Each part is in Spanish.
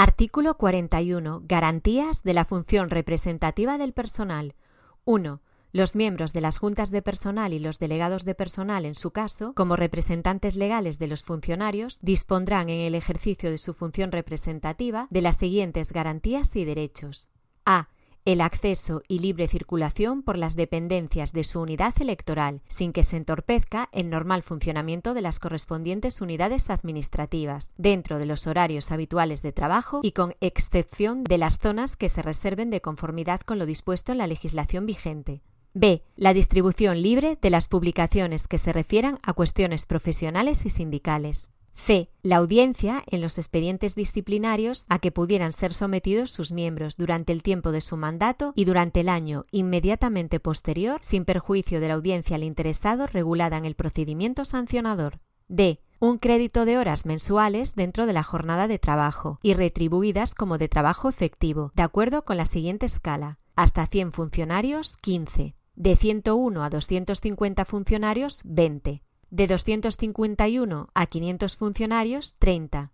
Artículo 41. Garantías de la función representativa del personal. 1. Los miembros de las juntas de personal y los delegados de personal, en su caso, como representantes legales de los funcionarios, dispondrán en el ejercicio de su función representativa de las siguientes garantías y derechos. A el acceso y libre circulación por las dependencias de su unidad electoral, sin que se entorpezca el normal funcionamiento de las correspondientes unidades administrativas, dentro de los horarios habituales de trabajo y con excepción de las zonas que se reserven de conformidad con lo dispuesto en la legislación vigente. B. La distribución libre de las publicaciones que se refieran a cuestiones profesionales y sindicales. C. La audiencia en los expedientes disciplinarios a que pudieran ser sometidos sus miembros durante el tiempo de su mandato y durante el año inmediatamente posterior, sin perjuicio de la audiencia al interesado regulada en el procedimiento sancionador. D. Un crédito de horas mensuales dentro de la jornada de trabajo y retribuidas como de trabajo efectivo, de acuerdo con la siguiente escala. Hasta 100 funcionarios, 15. De 101 a 250 funcionarios, 20 de 251 a 500 funcionarios, 30.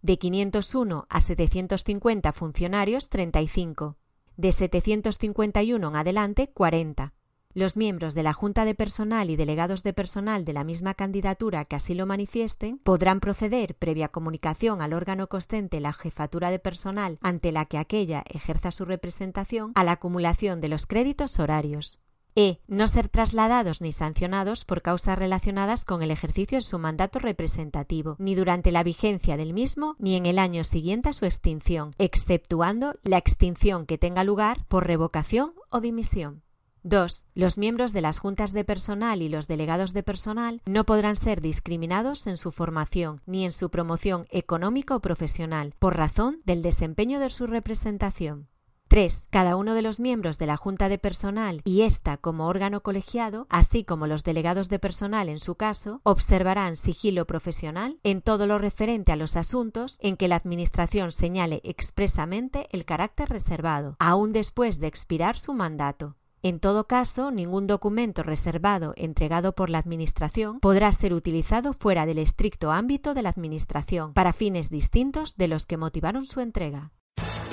De 501 a 750 funcionarios, 35. De 751 en adelante, 40. Los miembros de la Junta de Personal y delegados de personal de la misma candidatura que así lo manifiesten podrán proceder, previa comunicación al órgano costente la jefatura de personal ante la que aquella ejerza su representación, a la acumulación de los créditos horarios. E. No ser trasladados ni sancionados por causas relacionadas con el ejercicio de su mandato representativo, ni durante la vigencia del mismo, ni en el año siguiente a su extinción, exceptuando la extinción que tenga lugar por revocación o dimisión. 2. Los miembros de las juntas de personal y los delegados de personal no podrán ser discriminados en su formación ni en su promoción económica o profesional por razón del desempeño de su representación. 3. Cada uno de los miembros de la Junta de Personal y ésta como órgano colegiado, así como los delegados de personal en su caso, observarán sigilo profesional en todo lo referente a los asuntos en que la Administración señale expresamente el carácter reservado, aun después de expirar su mandato. En todo caso, ningún documento reservado entregado por la Administración podrá ser utilizado fuera del estricto ámbito de la Administración para fines distintos de los que motivaron su entrega.